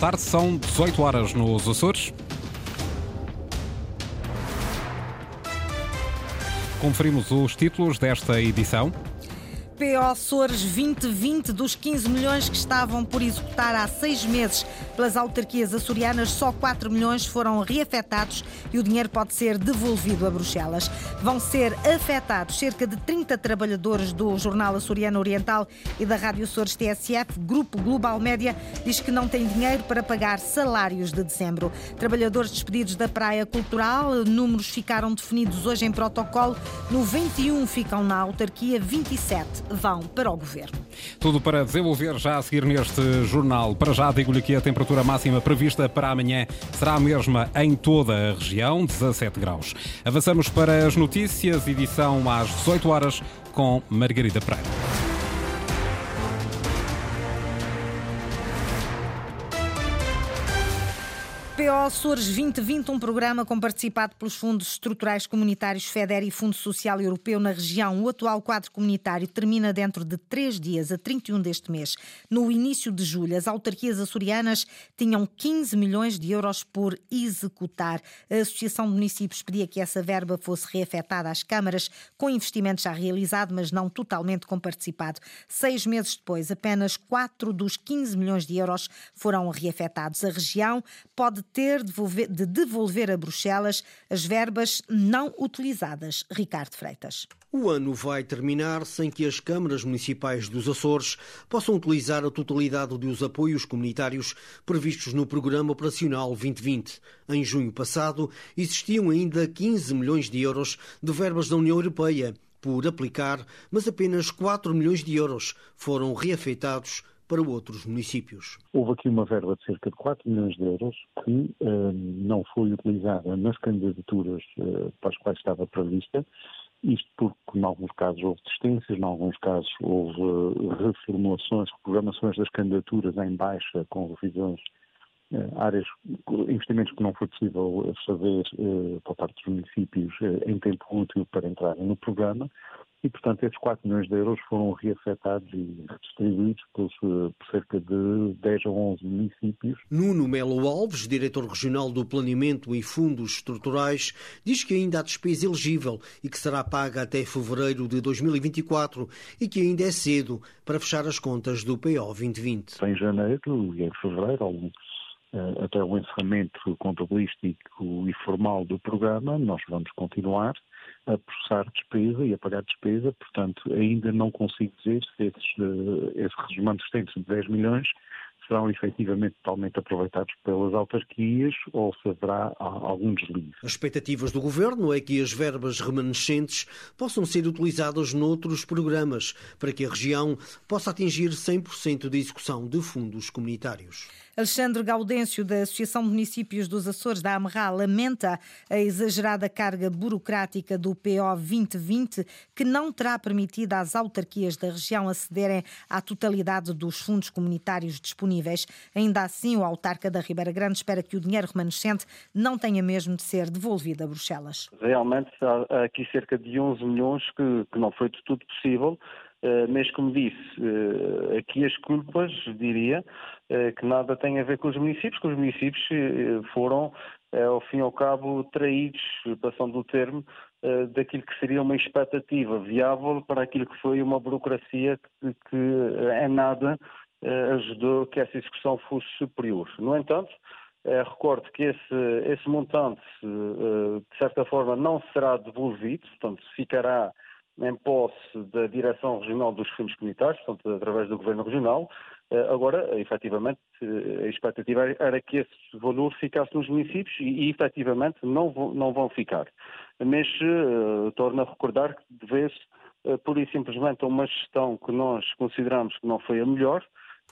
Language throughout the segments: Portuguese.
tarde, são 18 horas nos Açores. Conferimos os títulos desta edição. PO Açores 2020 dos 15 milhões que estavam por executar há seis meses pelas autarquias açorianas, só 4 milhões foram reafetados e o dinheiro pode ser devolvido a Bruxelas. Vão ser afetados cerca de 30 trabalhadores do Jornal Açoriano Oriental e da Rádio Açores TSF. Grupo Global Média diz que não tem dinheiro para pagar salários de dezembro. Trabalhadores despedidos da Praia Cultural, números ficaram definidos hoje em protocolo. 91 ficam na autarquia, 27 vão para o governo. Tudo para desenvolver já a seguir neste jornal. Para já digo-lhe que a temperatura máxima prevista para amanhã será a mesma em toda a região, 17 graus. Avançamos para as notícias, edição às 18 horas com Margarida Pereira. PO Açores 2020, um programa com participado pelos fundos estruturais comunitários FEDER e Fundo Social Europeu na região. O atual quadro comunitário termina dentro de três dias, a 31 deste mês. No início de julho, as autarquias açorianas tinham 15 milhões de euros por executar. A Associação de Municípios pedia que essa verba fosse reafetada às câmaras, com investimento já realizado, mas não totalmente comparticipado. Seis meses depois, apenas 4 dos 15 milhões de euros foram reafetados. A região pode ter de devolver a Bruxelas as verbas não utilizadas. Ricardo Freitas. O ano vai terminar sem que as câmaras municipais dos Açores possam utilizar a totalidade dos apoios comunitários previstos no Programa Operacional 2020. Em junho passado, existiam ainda 15 milhões de euros de verbas da União Europeia por aplicar, mas apenas 4 milhões de euros foram reafeitados para outros municípios. Houve aqui uma verba de cerca de 4 milhões de euros que uh, não foi utilizada nas candidaturas uh, para as quais estava prevista. Isto porque, em alguns casos, houve distâncias, em alguns casos, houve uh, reformulações, reprogramações das candidaturas em baixa, com revisões, áreas, investimentos que não foi possível fazer por parte dos municípios em tempo útil para entrarem no programa e, portanto, esses 4 milhões de euros foram reafetados e redistribuídos por, por, cerca de 10 ou 11 municípios. Nuno Melo Alves, diretor regional do Planeamento e Fundos Estruturais, diz que ainda há despesa elegível e que será paga até fevereiro de 2024 e que ainda é cedo para fechar as contas do PO 2020. Em janeiro e em fevereiro, eh, até o encerramento contabilístico e formal do programa, nós vamos continuar a processar despesa e a pagar despesa, portanto, ainda não consigo dizer se esses, uh, esses de 10 milhões serão efetivamente totalmente aproveitados pelas autarquias ou se haverá algum deslize. As expectativas do Governo é que as verbas remanescentes possam ser utilizadas noutros programas para que a região possa atingir 100% de execução de fundos comunitários. Alexandre Gaudêncio, da Associação de Municípios dos Açores da AMRA, lamenta a exagerada carga burocrática do PO 2020, que não terá permitido às autarquias da região acederem à totalidade dos fundos comunitários disponíveis. Ainda assim, o autarca da Ribeira Grande espera que o dinheiro remanescente não tenha mesmo de ser devolvido a Bruxelas. Realmente, há aqui cerca de 11 milhões que, que não foi de tudo possível. Uh, mas, como disse, uh, aqui as culpas, diria, uh, que nada tem a ver com os municípios, que os municípios foram, ao fim e ao cabo, traídos, passando o termo, daquilo que seria uma expectativa viável para aquilo que foi uma burocracia que, que em nada ajudou que essa execução fosse superior. No entanto, recordo que esse, esse montante, de certa forma, não será devolvido, portanto, ficará em posse da Direção Regional dos Fundos Comunitários, portanto, através do Governo Regional. Eh, agora, efetivamente, eh, a expectativa era que esse valor ficasse nos municípios e, efetivamente, não vão, não vão ficar. Mas uh, torno a recordar que deve-se, uh, pura e simplesmente, a uma gestão que nós consideramos que não foi a melhor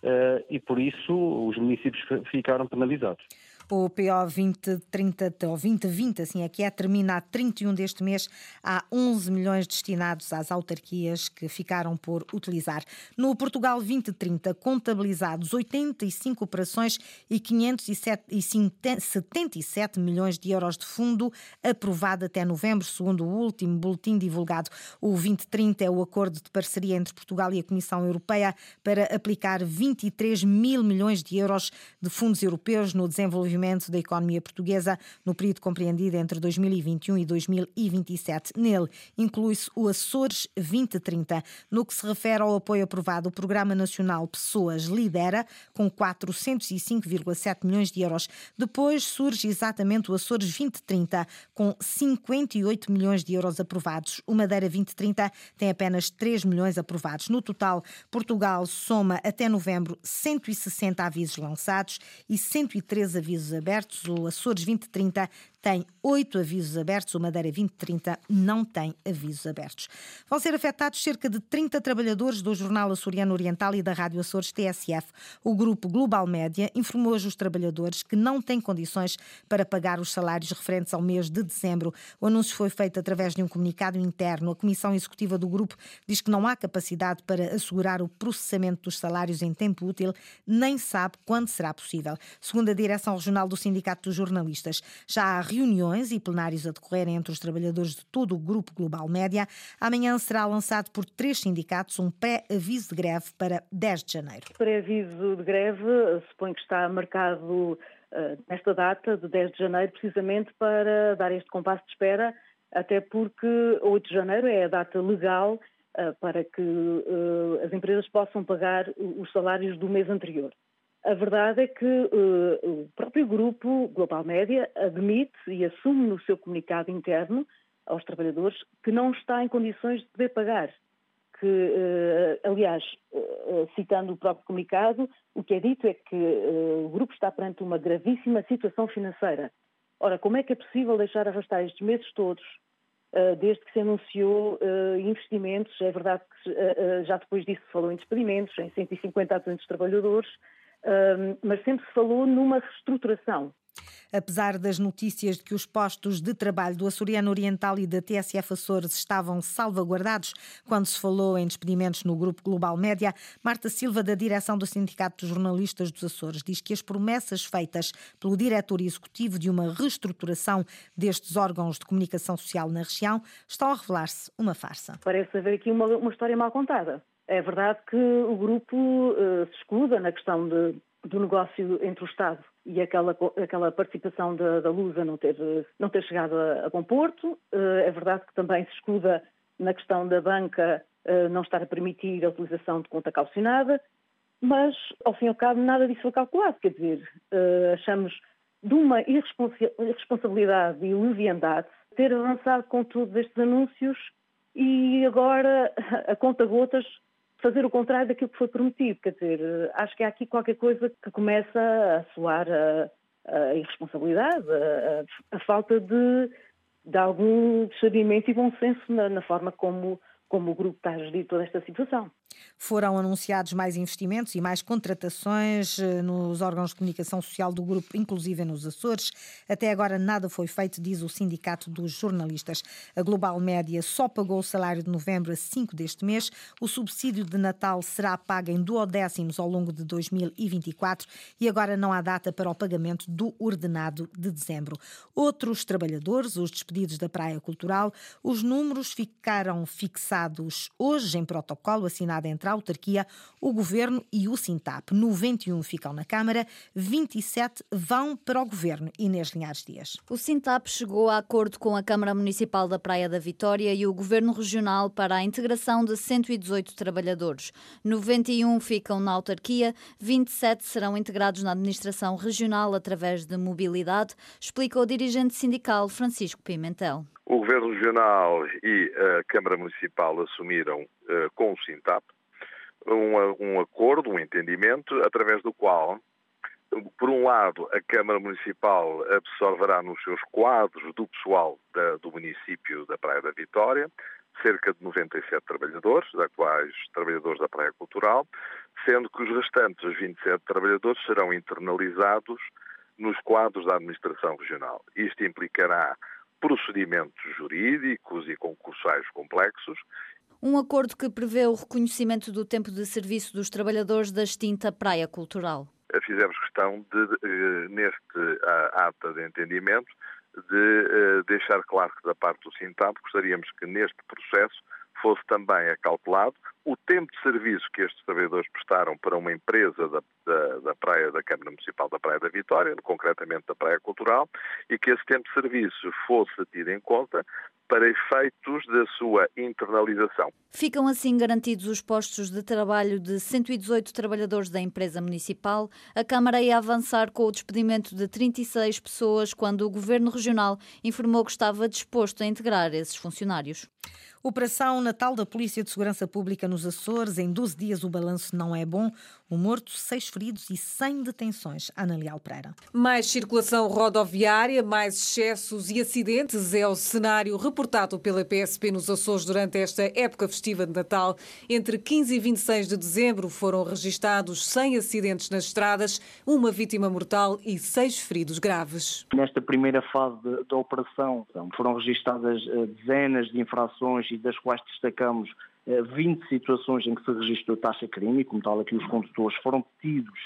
uh, e, por isso, os municípios ficaram penalizados. O PO 2030 ou 2020, assim é que é, termina a 31 deste mês. Há 11 milhões destinados às autarquias que ficaram por utilizar. No Portugal 2030, contabilizados 85 operações e 577 milhões de euros de fundo aprovado até novembro, segundo o último boletim divulgado. O 2030 é o acordo de parceria entre Portugal e a Comissão Europeia para aplicar 23 mil milhões de euros de fundos europeus no desenvolvimento da economia portuguesa no período compreendido entre 2021 e 2027. Nele inclui-se o Açores 2030. No que se refere ao apoio aprovado, o Programa Nacional Pessoas lidera com 405,7 milhões de euros. Depois surge exatamente o Açores 2030 com 58 milhões de euros aprovados. O Madeira 2030 tem apenas 3 milhões aprovados. No total, Portugal soma até novembro 160 avisos lançados e 113 avisos abertos. O Açores 2030 tem oito avisos abertos, o Madeira 2030 não tem avisos abertos. Vão ser afetados cerca de 30 trabalhadores do Jornal Açoriano Oriental e da Rádio Açores TSF. O grupo Global Média informou hoje os trabalhadores que não têm condições para pagar os salários referentes ao mês de dezembro. O anúncio foi feito através de um comunicado interno. A Comissão Executiva do grupo diz que não há capacidade para assegurar o processamento dos salários em tempo útil, nem sabe quando será possível. Segundo a direção regional do Sindicato dos Jornalistas, já há reuniões e plenários a decorrer entre os trabalhadores de todo o Grupo Global Média. Amanhã será lançado por três sindicatos um pré-aviso de greve para 10 de janeiro. O pré-aviso de greve suponho que está marcado uh, nesta data, de 10 de janeiro, precisamente para dar este compasso de espera, até porque 8 de janeiro é a data legal uh, para que uh, as empresas possam pagar os salários do mês anterior. A verdade é que uh, o próprio grupo Global Média admite e assume no seu comunicado interno aos trabalhadores que não está em condições de poder pagar. Que, uh, aliás, uh, citando o próprio comunicado, o que é dito é que o grupo está perante uma gravíssima situação financeira. Ora, como é que é possível deixar arrastar estes meses todos, desde que se anunciou investimentos? É verdade que já depois disso se falou em despedimentos, em 150 a 200 trabalhadores, mas sempre se falou numa reestruturação. Apesar das notícias de que os postos de trabalho do Açoriano Oriental e da TSF Açores estavam salvaguardados quando se falou em despedimentos no Grupo Global Média, Marta Silva, da direção do Sindicato dos Jornalistas dos Açores, diz que as promessas feitas pelo diretor executivo de uma reestruturação destes órgãos de comunicação social na região estão a revelar-se uma farsa. Parece haver aqui uma, uma história mal contada. É verdade que o grupo uh, se escuda na questão de, do negócio entre o Estado e aquela, aquela participação da, da Lusa não ter, não ter chegado a, a bom porto. Uh, é verdade que também se escuda na questão da banca uh, não estar a permitir a utilização de conta calcionada, mas, ao fim e ao cabo, nada disso foi calculado. Quer dizer, achamos de uma irresponsabilidade e leviandade ter avançado com todos estes anúncios e agora, a conta gotas, fazer o contrário daquilo que foi prometido. Quer dizer, acho que há aqui qualquer coisa que começa a soar a, a irresponsabilidade, a, a, falta de, de algum sabimento e bom senso na, na forma como, como o grupo está a gerir toda esta situação. Foram anunciados mais investimentos e mais contratações eh, nos órgãos de comunicação social do grupo, inclusive nos Açores. Até agora nada foi feito, diz o Sindicato dos Jornalistas. A Global Média só pagou o salário de novembro a 5 deste mês. O subsídio de Natal será pago em duodécimos ao longo de 2024 e agora não há data para o pagamento do ordenado de dezembro. Outros trabalhadores, os despedidos da Praia Cultural, os números ficaram fixados hoje em protocolo assinado entre a autarquia, o governo e o Sintap. 91 ficam na Câmara, 27 vão para o governo. Inês Linhares Dias. O Sintap chegou a acordo com a Câmara Municipal da Praia da Vitória e o governo regional para a integração de 118 trabalhadores. 91 ficam na autarquia, 27 serão integrados na administração regional através de mobilidade, explica o dirigente sindical Francisco Pimentel. O Governo Regional e a Câmara Municipal assumiram uh, com o Sintap um, um acordo, um entendimento, através do qual, por um lado, a Câmara Municipal absorverá nos seus quadros do pessoal da, do município da Praia da Vitória cerca de 97 trabalhadores, da quais trabalhadores da Praia Cultural, sendo que os restantes 27 trabalhadores serão internalizados nos quadros da administração regional. Isto implicará procedimentos jurídicos e concursais complexos. Um acordo que prevê o reconhecimento do tempo de serviço dos trabalhadores da extinta Praia Cultural. Fizemos questão de, neste ata de entendimento, de deixar claro que da parte do Sintap gostaríamos que neste processo fosse também acautelado o tempo de serviço que estes trabalhadores prestaram para uma empresa da, da, da, Praia da Câmara Municipal da Praia da Vitória, concretamente da Praia Cultural, e que esse tempo de serviço fosse tido em conta para efeitos da sua internalização. Ficam assim garantidos os postos de trabalho de 118 trabalhadores da empresa municipal. A Câmara ia avançar com o despedimento de 36 pessoas quando o Governo Regional informou que estava disposto a integrar esses funcionários. Operação Natal da Polícia de Segurança Pública nos Açores. Em 12 dias o balanço não é bom. Um morto, seis feridos e 100 detenções. Ana Leal Pereira. Mais circulação rodoviária, mais excessos e acidentes é o cenário reportado pela PSP nos Açores durante esta época festiva de Natal. Entre 15 e 26 de dezembro foram registados 100 acidentes nas estradas, uma vítima mortal e seis feridos graves. Nesta primeira fase da operação foram registadas eh, dezenas de infrações e das quais destacamos 20 eh, situações em que se registrou taxa crime, como tal aqui os condutores foram detidos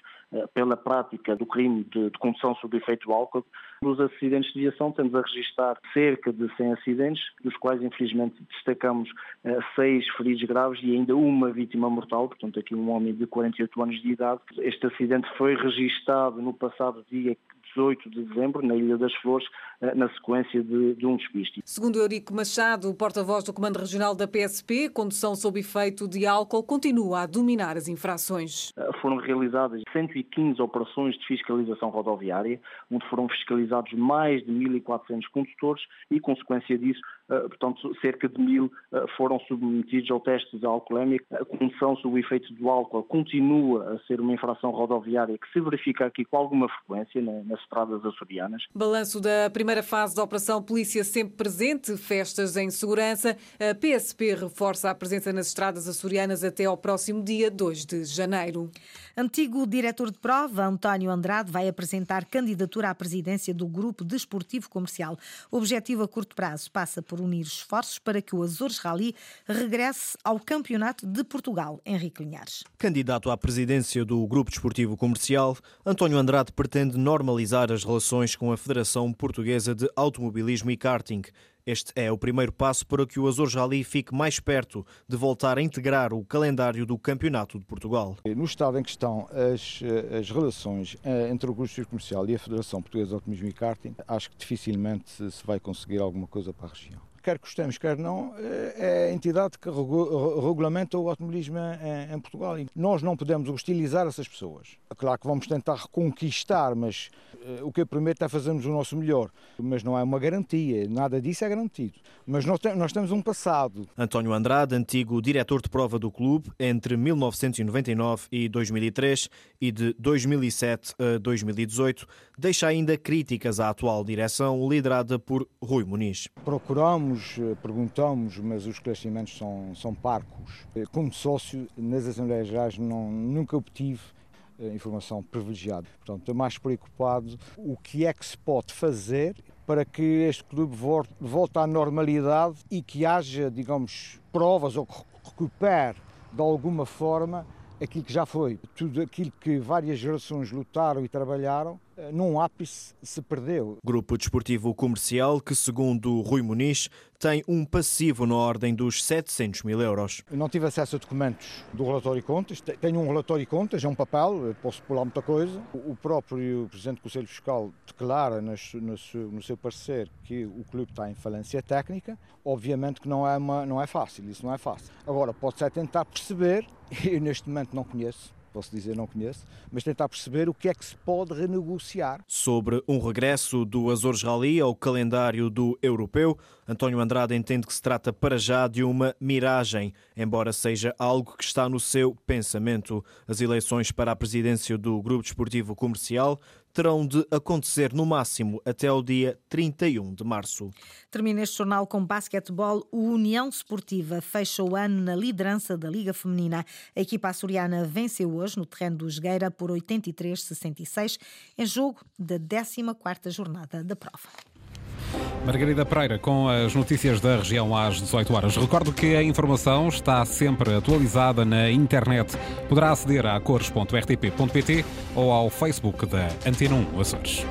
pela prática do crime de, de condução sob efeito álcool. Nos acidentes de viação temos a registrar cerca de 100 acidentes, dos quais infelizmente destacamos uh, seis feridos graves e ainda uma vítima mortal, portanto aqui um homem de 48 anos de idade. Este acidente foi registado no passado dia 18 de dezembro, na Ilha das Flores, eh, na sequência de, de um despiste. Segundo Eurico Machado, porta-voz do Comando Regional da PSP, condução sob efeito de álcool continua a dominar as infrações. Eh, foram realizadas 115 operações de fiscalização rodoviária, onde foram fiscalizados mais de 1.400 condutores e, consequência disso, eh, portanto, cerca de mil foram submetidos ao teste de alcoolémico. A condução sob efeito do álcool continua a ser uma infração rodoviária que se verifica aqui com alguma frequência nas estradas açorianas. Balanço da primeira fase da Operação Polícia sempre presente, festas em segurança. A PSP reforça a presença nas estradas açorianas até ao próximo dia 2 de janeiro. Antigo diretor de prova, António Andrade, vai apresentar candidatura à presidência do Grupo Desportivo Comercial. O objetivo a curto prazo passa por unir esforços para que o Azores Rally regresse ao Campeonato de Portugal. Henrique Linhares. Candidato à presidência do Grupo Desportivo Comercial, António Andrade pretende normalizar as relações com a Federação Portuguesa de Automobilismo e Karting este é o primeiro passo para que o Azores Rally fique mais perto de voltar a integrar o calendário do Campeonato de Portugal. No estado em que estão as, as relações eh, entre o Grupo Comercial e a Federação Portuguesa de Automobilismo e Karting, acho que dificilmente se vai conseguir alguma coisa para a região quer gostemos, quer não, eh, é a entidade que regulamenta o automobilismo em, Portugal. E nós não podemos hostilizar essas pessoas. Claro que vamos tentar reconquistar, mas eh, o que eu prometo é fazermos o nosso melhor. Mas não é uma garantia, nada disso é garantido. Mas nós, nós temos um passado. António Andrade, antigo diretor de prova do clube entre 1999 e 2003 e de 2007 a 2018, deixa ainda críticas à atual direção liderada por Rui Muniz. Procuramos Perguntamos, eh, perguntamos, mas os esclarecimentos são, são parcos. Eh, como sócio, nas Assembleias Gerais não, nunca obtive eh, informação privilegiada. Portanto, estou mais preocupado o que é que se pode fazer para que este clube volte à normalidade e que haja, digamos, provas ou que recupere de alguma forma aquilo que já foi. Tudo aquilo que várias gerações lutaram e trabalharam num ápice se perdeu. Grupo Desportivo Comercial que, segundo Rui Muniz, tem um passivo na ordem dos 700 mil euros. Eu não tive acesso a documentos do relatório de contas. Tenho um relatório de contas, é um papel, posso pular muita coisa. O próprio Presidente do Conselho Fiscal declara no seu, parecer que o clube está em falência técnica. Obviamente que não é, uma, não é fácil, isso não é fácil. Agora, pode-se tentar perceber, eu neste momento não conheço, posso dizer não conheço, mas tentar perceber o que é que se pode renegociar. Sobre um regresso do Azores Rally ao calendário do europeu, António Andrade entende que se trata para já de uma miragem, embora seja algo que está no seu pensamento. As eleições para a presidência do Grupo Desportivo Comercial terão de acontecer no máximo até o dia 31 de março. Termina este jornal com basquetebol. O União Esportiva fecha o ano na liderança da Liga Feminina. A equipa açoriana venceu hoje no terreno do Jogueira por 83-66 em jogo da 14ª jornada da prova. Margarida Pereira com as notícias da região às 18 horas. Recordo que a informação está sempre atualizada na internet. Poderá aceder a cores.rtp.pt ou ao Facebook da Antena 1 Açores.